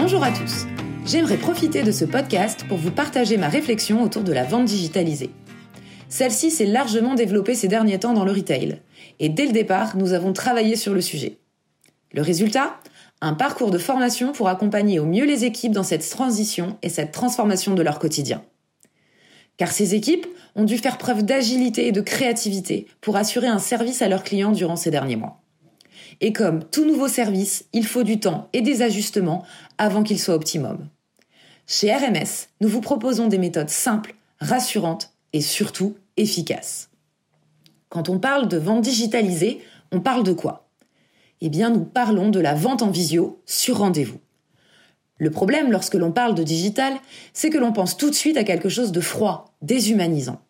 Bonjour à tous. J'aimerais profiter de ce podcast pour vous partager ma réflexion autour de la vente digitalisée. Celle-ci s'est largement développée ces derniers temps dans le retail, et dès le départ, nous avons travaillé sur le sujet. Le résultat? Un parcours de formation pour accompagner au mieux les équipes dans cette transition et cette transformation de leur quotidien. Car ces équipes ont dû faire preuve d'agilité et de créativité pour assurer un service à leurs clients durant ces derniers mois. Et comme tout nouveau service, il faut du temps et des ajustements avant qu'il soit optimum. Chez RMS, nous vous proposons des méthodes simples, rassurantes et surtout efficaces. Quand on parle de vente digitalisée, on parle de quoi? Eh bien, nous parlons de la vente en visio sur rendez-vous. Le problème lorsque l'on parle de digital, c'est que l'on pense tout de suite à quelque chose de froid, déshumanisant.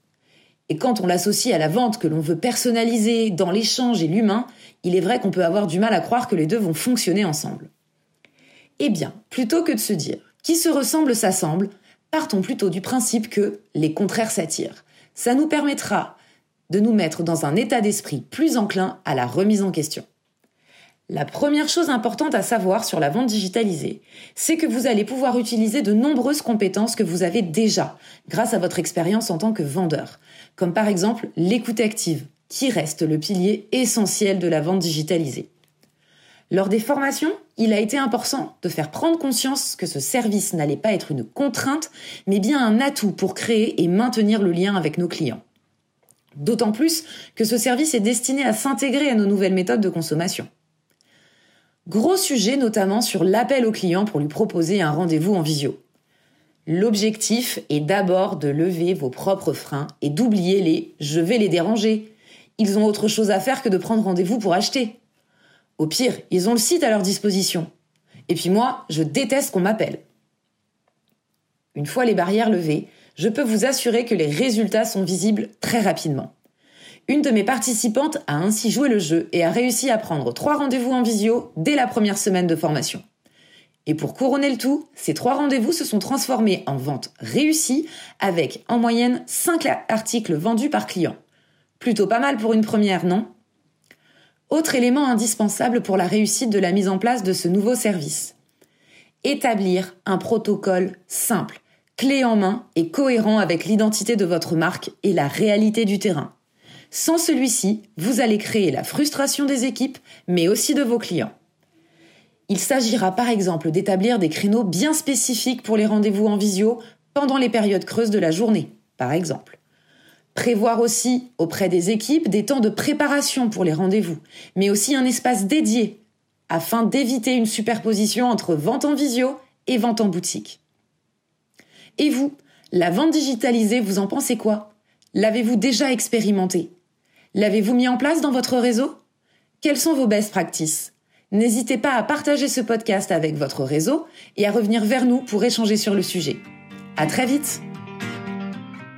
Et quand on l'associe à la vente que l'on veut personnaliser dans l'échange et l'humain, il est vrai qu'on peut avoir du mal à croire que les deux vont fonctionner ensemble. Eh bien, plutôt que de se dire qui se ressemble s'assemble, partons plutôt du principe que les contraires s'attirent. Ça nous permettra de nous mettre dans un état d'esprit plus enclin à la remise en question. La première chose importante à savoir sur la vente digitalisée, c'est que vous allez pouvoir utiliser de nombreuses compétences que vous avez déjà grâce à votre expérience en tant que vendeur, comme par exemple l'écoute active, qui reste le pilier essentiel de la vente digitalisée. Lors des formations, il a été important de faire prendre conscience que ce service n'allait pas être une contrainte, mais bien un atout pour créer et maintenir le lien avec nos clients. D'autant plus que ce service est destiné à s'intégrer à nos nouvelles méthodes de consommation. Gros sujet notamment sur l'appel au client pour lui proposer un rendez-vous en visio. L'objectif est d'abord de lever vos propres freins et d'oublier les je vais les déranger. Ils ont autre chose à faire que de prendre rendez-vous pour acheter. Au pire, ils ont le site à leur disposition. Et puis moi, je déteste qu'on m'appelle. Une fois les barrières levées, je peux vous assurer que les résultats sont visibles très rapidement. Une de mes participantes a ainsi joué le jeu et a réussi à prendre trois rendez-vous en visio dès la première semaine de formation. Et pour couronner le tout, ces trois rendez-vous se sont transformés en vente réussie avec en moyenne 5 articles vendus par client. Plutôt pas mal pour une première, non? Autre élément indispensable pour la réussite de la mise en place de ce nouveau service. Établir un protocole simple, clé en main et cohérent avec l'identité de votre marque et la réalité du terrain. Sans celui-ci, vous allez créer la frustration des équipes, mais aussi de vos clients. Il s'agira par exemple d'établir des créneaux bien spécifiques pour les rendez-vous en visio pendant les périodes creuses de la journée, par exemple. Prévoir aussi auprès des équipes des temps de préparation pour les rendez-vous, mais aussi un espace dédié afin d'éviter une superposition entre vente en visio et vente en boutique. Et vous, la vente digitalisée, vous en pensez quoi? L'avez-vous déjà expérimenté? L'avez-vous mis en place dans votre réseau? Quelles sont vos best practices? N'hésitez pas à partager ce podcast avec votre réseau et à revenir vers nous pour échanger sur le sujet. À très vite!